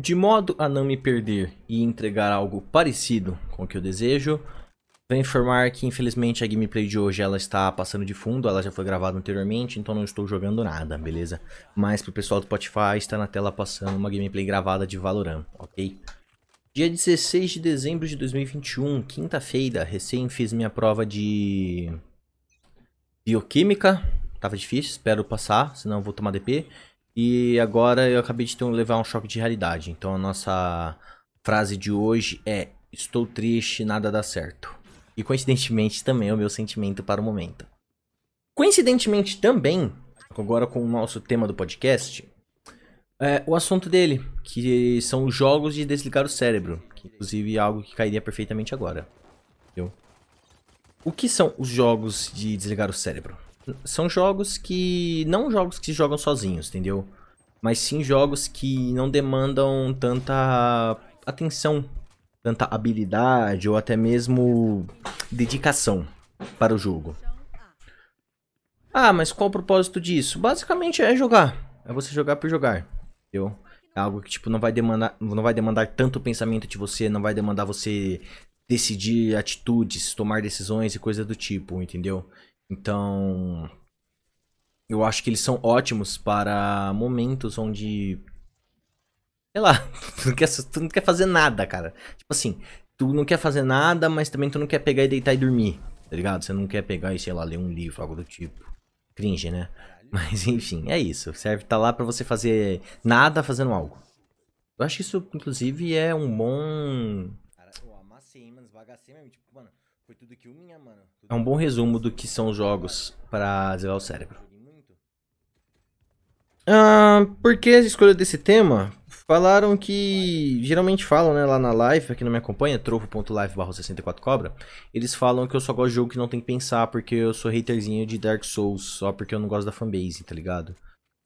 De modo a não me perder e entregar algo parecido com o que eu desejo, vou informar que infelizmente a gameplay de hoje ela está passando de fundo, ela já foi gravada anteriormente, então não estou jogando nada, beleza? Mas pro pessoal do Spotify está na tela passando uma gameplay gravada de Valorant, ok? Dia 16 de dezembro de 2021, quinta-feira, recém fiz minha prova de bioquímica, tava difícil, espero passar, senão vou tomar DP. E agora eu acabei de ter, levar um choque de realidade. Então a nossa frase de hoje é: Estou triste, nada dá certo. E coincidentemente também é o meu sentimento para o momento. Coincidentemente também, agora com o nosso tema do podcast, é o assunto dele, que são os jogos de desligar o cérebro. Que inclusive é algo que cairia perfeitamente agora. Entendeu? O que são os jogos de desligar o cérebro? São jogos que. Não jogos que se jogam sozinhos, entendeu? Mas sim jogos que não demandam tanta atenção, tanta habilidade ou até mesmo dedicação para o jogo. Ah, mas qual o propósito disso? Basicamente é jogar. É você jogar por jogar. Entendeu? É algo que tipo não vai demandar, não vai demandar tanto pensamento de você, não vai demandar você decidir atitudes, tomar decisões e coisas do tipo, entendeu? Então, eu acho que eles são ótimos para momentos onde. Sei lá, tu não, quer, tu não quer fazer nada, cara. Tipo assim, tu não quer fazer nada, mas também tu não quer pegar e deitar e dormir, tá ligado? Você não quer pegar e, sei lá, ler um livro, algo do tipo. Cringe, né? Mas enfim, é isso. Serve tá lá para você fazer nada fazendo algo. Eu acho que isso, inclusive, é um bom. Cara, eu amassei, mano, esbagacei mesmo. Tipo, mano, foi tudo que minha, mano. É um bom resumo do que são os jogos para zerar o cérebro. Ah, por que a escolha desse tema? Falaram que. Geralmente falam, né, lá na live, pra quem não me acompanha, trovo.live 64 cobra. Eles falam que eu só gosto de jogo que não tem que pensar, porque eu sou haterzinho de Dark Souls, só porque eu não gosto da fanbase, tá ligado?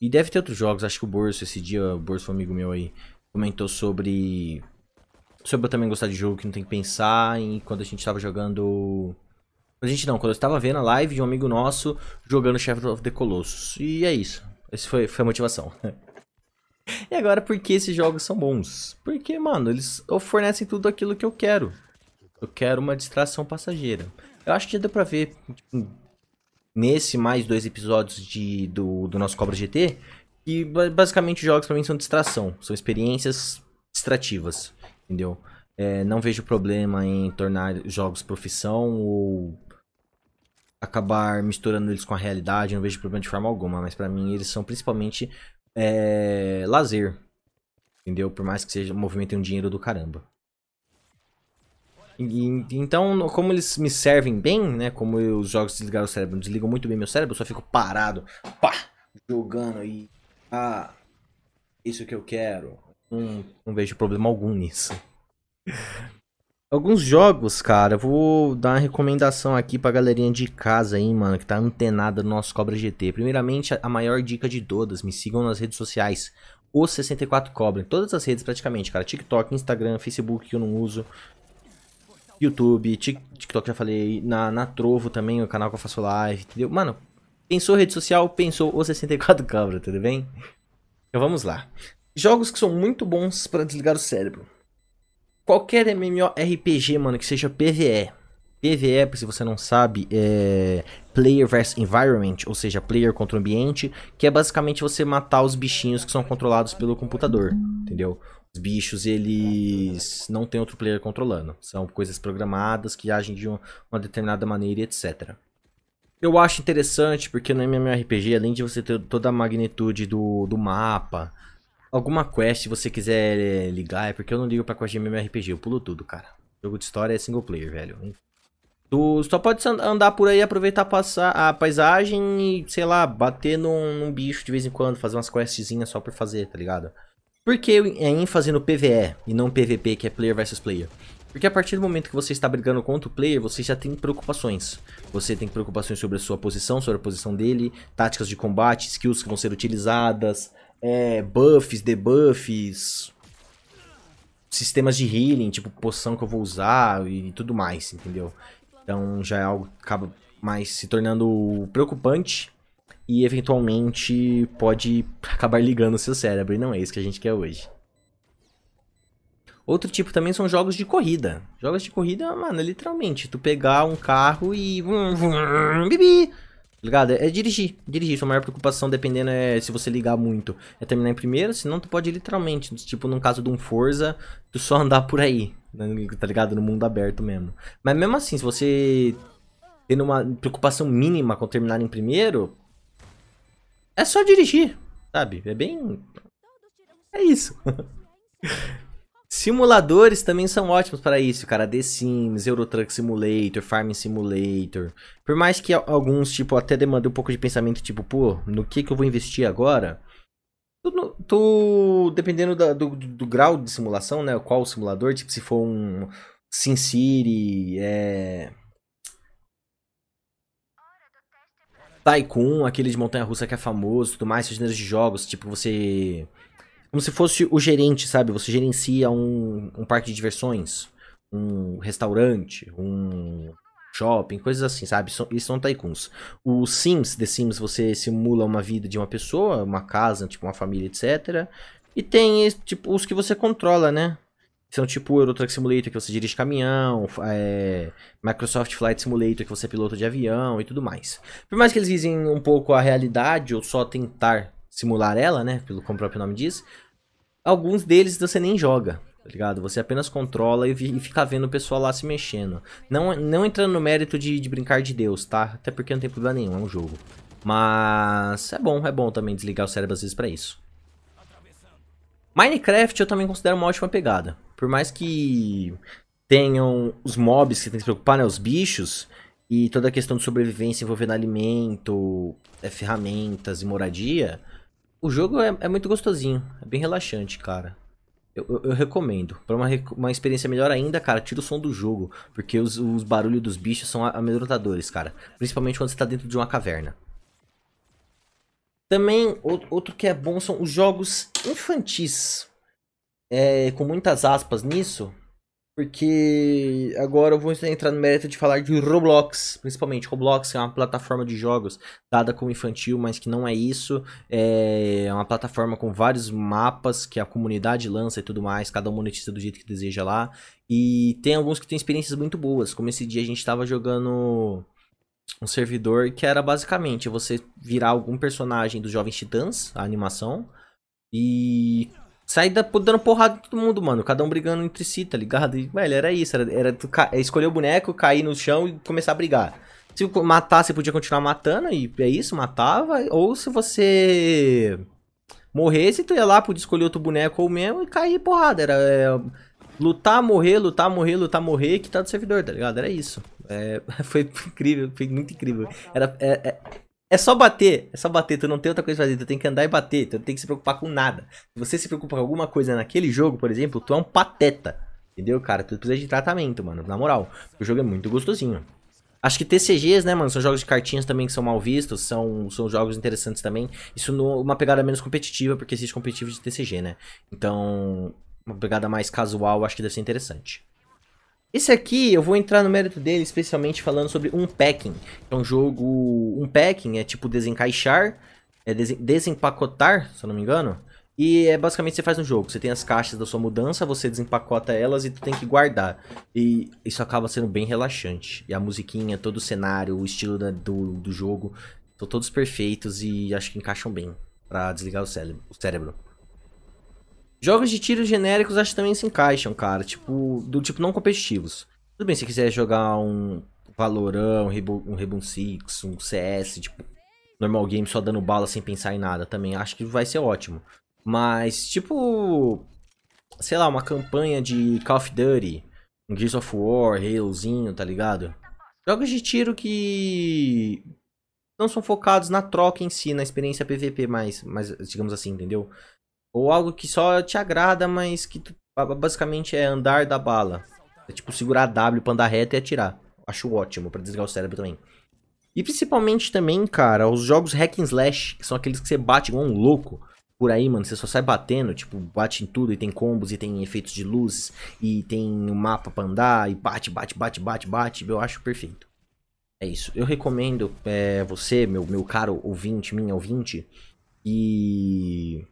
E deve ter outros jogos, acho que o Borso, esse dia, o Borso foi um amigo meu aí, comentou sobre sobre eu também gostar de jogo que não tem que pensar. E quando a gente tava jogando. A gente não, quando eu estava vendo a live de um amigo nosso jogando Shadow of the Colossus. E é isso. Essa foi, foi a motivação. e agora, por que esses jogos são bons? Porque, mano, eles fornecem tudo aquilo que eu quero. Eu quero uma distração passageira. Eu acho que já deu pra ver tipo, nesse mais dois episódios de, do, do nosso Cobra GT que basicamente jogos pra mim são distração. São experiências distrativas entendeu? É, não vejo problema em tornar jogos profissão ou acabar misturando eles com a realidade, não vejo problema de forma alguma, mas para mim eles são principalmente é, lazer, entendeu? Por mais que seja movimentem um dinheiro do caramba. E, então, como eles me servem bem, né? Como os jogos desligaram o cérebro, desligam muito bem meu cérebro, eu só fico parado, pá, jogando e ah, isso que eu quero, não, não vejo problema algum nisso. Alguns jogos, cara, vou dar uma recomendação aqui pra galerinha de casa aí, mano, que tá antenada no nosso Cobra GT. Primeiramente, a maior dica de todas, me sigam nas redes sociais. O 64 Cobra, em todas as redes praticamente, cara. TikTok, Instagram, Facebook que eu não uso. YouTube, TikTok já falei, na, na Trovo também, o canal que eu faço live, entendeu? Mano, pensou rede social, pensou o 64 Cobra, tudo bem? Então vamos lá. Jogos que são muito bons para desligar o cérebro. Qualquer MMORPG, mano, que seja PvE. PvE, se você não sabe, é Player vs Environment, ou seja, player contra o ambiente, que é basicamente você matar os bichinhos que são controlados pelo computador, entendeu? Os bichos, eles não tem outro player controlando. São coisas programadas que agem de uma determinada maneira, etc. Eu acho interessante porque no MMORPG, além de você ter toda a magnitude do, do mapa, alguma quest, você quiser é, ligar, é porque eu não ligo pra quest de MMORPG, eu pulo tudo, cara. Jogo de história é single player, velho. Tu só pode andar por aí, aproveitar a paisagem e, sei lá, bater num, num, bicho de vez em quando, fazer umas questzinhas só por fazer, tá ligado? Por que é ênfase no PVE e não PVP, que é player versus player? Porque a partir do momento que você está brigando contra o player, você já tem preocupações. Você tem preocupações sobre a sua posição, sobre a posição dele, táticas de combate, skills que vão ser utilizadas, é, buffs, debuffs, sistemas de healing, tipo poção que eu vou usar e tudo mais, entendeu? Então já é algo que acaba mais se tornando preocupante e eventualmente pode acabar ligando o seu cérebro, e não é isso que a gente quer hoje. Outro tipo também são jogos de corrida. Jogos de corrida, mano, é literalmente tu pegar um carro e. Bibi! Tá ligado? É dirigir. Dirigir. Sua maior preocupação, dependendo, é se você ligar muito, é terminar em primeiro. Senão, tu pode literalmente, tipo, no caso de um Forza, tu só andar por aí. Né, tá ligado? No mundo aberto mesmo. Mas mesmo assim, se você tendo uma preocupação mínima com terminar em primeiro, é só dirigir, sabe? É bem. É isso. Simuladores também são ótimos para isso, cara. The Sims, Euro Truck Simulator, Farming Simulator. Por mais que alguns, tipo, até demandem um pouco de pensamento, tipo, pô, no que que eu vou investir agora? Tu, tu dependendo da, do, do, grau de simulação, né? Qual o simulador, tipo, se for um SimCity, é... Tycoon, aquele de montanha-russa que é famoso, tudo mais, esses gêneros de jogos, tipo, você como se fosse o gerente, sabe? Você gerencia um, um parque de diversões, um restaurante, um shopping, coisas assim, sabe? Isso são tycoons. Os Sims, The Sims, você simula uma vida de uma pessoa, uma casa, tipo uma família, etc. E tem, tipo, os que você controla, né? São tipo Euro Truck Simulator, que você dirige caminhão, é, Microsoft Flight Simulator, que você é piloto de avião e tudo mais. Por mais que eles visem um pouco a realidade, ou só tentar simular ela, né? Pelo como o próprio nome diz. Alguns deles você nem joga, tá ligado? Você apenas controla e, e fica vendo o pessoal lá se mexendo. Não, não entrando no mérito de, de brincar de Deus, tá? Até porque não tem problema nenhum, é um jogo. Mas é bom, é bom também desligar o cérebro às vezes pra isso. Minecraft eu também considero uma ótima pegada. Por mais que tenham os mobs que tem que se preocupar, né? Os bichos. E toda a questão de sobrevivência envolvendo alimento, é, ferramentas e moradia. O jogo é, é muito gostosinho, é bem relaxante, cara. Eu, eu, eu recomendo. Para uma, uma experiência melhor ainda, cara, tira o som do jogo. Porque os, os barulhos dos bichos são amedrontadores, cara. Principalmente quando você tá dentro de uma caverna. Também, outro que é bom são os jogos infantis. É, com muitas aspas nisso. Porque agora eu vou entrar no mérito de falar de Roblox, principalmente. Roblox é uma plataforma de jogos dada como infantil, mas que não é isso. É uma plataforma com vários mapas que a comunidade lança e tudo mais. Cada um monetiza do jeito que deseja lá. E tem alguns que têm experiências muito boas. Como esse dia a gente estava jogando um servidor que era basicamente você virar algum personagem dos Jovens Titãs, a animação. E Sair dando porrada em todo mundo, mano. Cada um brigando entre si, tá ligado? E, velho, era isso. Era, era é escolher o boneco, cair no chão e começar a brigar. Se matar, você podia continuar matando, e é isso, matava. Ou se você morresse, tu ia lá, podia escolher outro boneco ou mesmo e cair porrada. Era é, lutar, morrer, lutar, morrer, lutar, morrer, que tá do servidor, tá ligado? Era isso. É, foi incrível, foi muito incrível. Era, é, é só bater, é só bater, tu não tem outra coisa pra fazer, tu tem que andar e bater, tu não tem que se preocupar com nada. Se você se preocupa com alguma coisa naquele jogo, por exemplo, tu é um pateta. Entendeu, cara? Tu precisa de tratamento, mano, na moral. O jogo é muito gostosinho. Acho que TCGs, né, mano, são jogos de cartinhas também que são mal vistos, são, são jogos interessantes também. Isso numa pegada menos competitiva, porque existe competitivo de TCG, né? Então, uma pegada mais casual, acho que deve ser interessante. Esse aqui, eu vou entrar no mérito dele, especialmente falando sobre Unpacking. É um jogo... Unpacking é tipo desencaixar, é desempacotar, se eu não me engano. E é basicamente você faz um jogo. Você tem as caixas da sua mudança, você desempacota elas e tu tem que guardar. E isso acaba sendo bem relaxante. E a musiquinha, todo o cenário, o estilo da, do, do jogo, estão todos perfeitos e acho que encaixam bem para desligar o cérebro. O cérebro. Jogos de tiro genéricos acho que também se encaixam, cara. Tipo, do tipo não competitivos. Tudo bem se quiser jogar um Valorant, um Rainbow, um Six, um CS, tipo, normal game só dando bala sem pensar em nada também. Acho que vai ser ótimo. Mas, tipo, sei lá, uma campanha de Call of Duty, um Gears of War, Halozinho, tá ligado? Jogos de tiro que não são focados na troca em si, na experiência PVP mais, mais digamos assim, entendeu? Ou algo que só te agrada, mas que tu, basicamente é andar da bala. É tipo segurar W pra andar reto e atirar. Acho ótimo para desligar o cérebro também. E principalmente também, cara, os jogos hack and slash, que são aqueles que você bate igual um louco por aí, mano. Você só sai batendo, tipo, bate em tudo e tem combos e tem efeitos de luz e tem um mapa pra andar e bate, bate, bate, bate, bate. Eu acho perfeito. É isso. Eu recomendo é, você, meu, meu caro ouvinte, minha ouvinte, e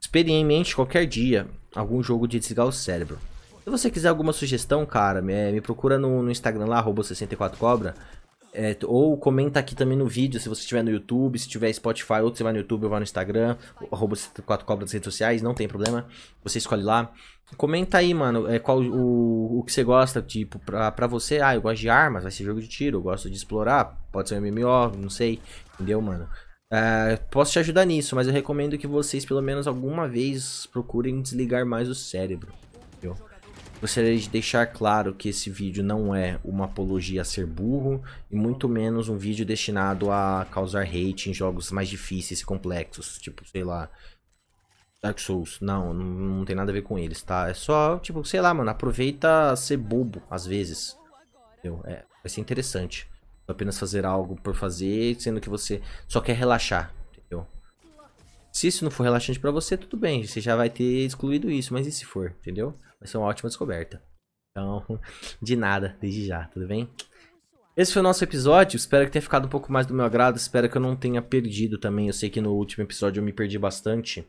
experimente qualquer dia algum jogo de desligar o cérebro. Se você quiser alguma sugestão, cara, me, me procura no, no, Instagram lá, 64cobra. É, ou comenta aqui também no vídeo, se você estiver no YouTube, se tiver Spotify, ou você vai no YouTube ou vai no Instagram, arroba 64cobra nas redes sociais, não tem problema. Você escolhe lá. Comenta aí, mano, é, qual o, o que você gosta, tipo, pra, pra você, ah, eu gosto de armas, vai ser jogo de tiro, eu gosto de explorar, pode ser um MMO, não sei, entendeu, mano? É, posso te ajudar nisso, mas eu recomendo que vocês pelo menos alguma vez procurem desligar mais o cérebro. Entendeu? Gostaria de deixar claro que esse vídeo não é uma apologia a ser burro e muito menos um vídeo destinado a causar hate em jogos mais difíceis e complexos, tipo, sei lá, Dark Souls. Não, não, não tem nada a ver com eles, tá? É só, tipo, sei lá, mano, aproveita ser bobo às vezes. Entendeu? É, vai ser interessante apenas fazer algo por fazer, sendo que você só quer relaxar, entendeu? Se isso não for relaxante para você, tudo bem, você já vai ter excluído isso, mas e se for, entendeu? Vai ser uma ótima descoberta. Então, de nada, desde já, tudo bem? Esse foi o nosso episódio, espero que tenha ficado um pouco mais do meu agrado, espero que eu não tenha perdido também, eu sei que no último episódio eu me perdi bastante.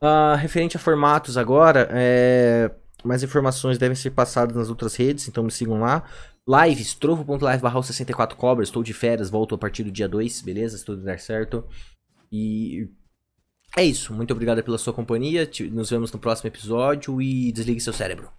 Uh, referente a formatos agora, é... mais informações devem ser passadas nas outras redes, então me sigam lá. Lives, trovo.live barra 64 cobras, estou de férias, volto a partir do dia 2, beleza? Se tudo der certo. E é isso, muito obrigado pela sua companhia, nos vemos no próximo episódio e desligue seu cérebro.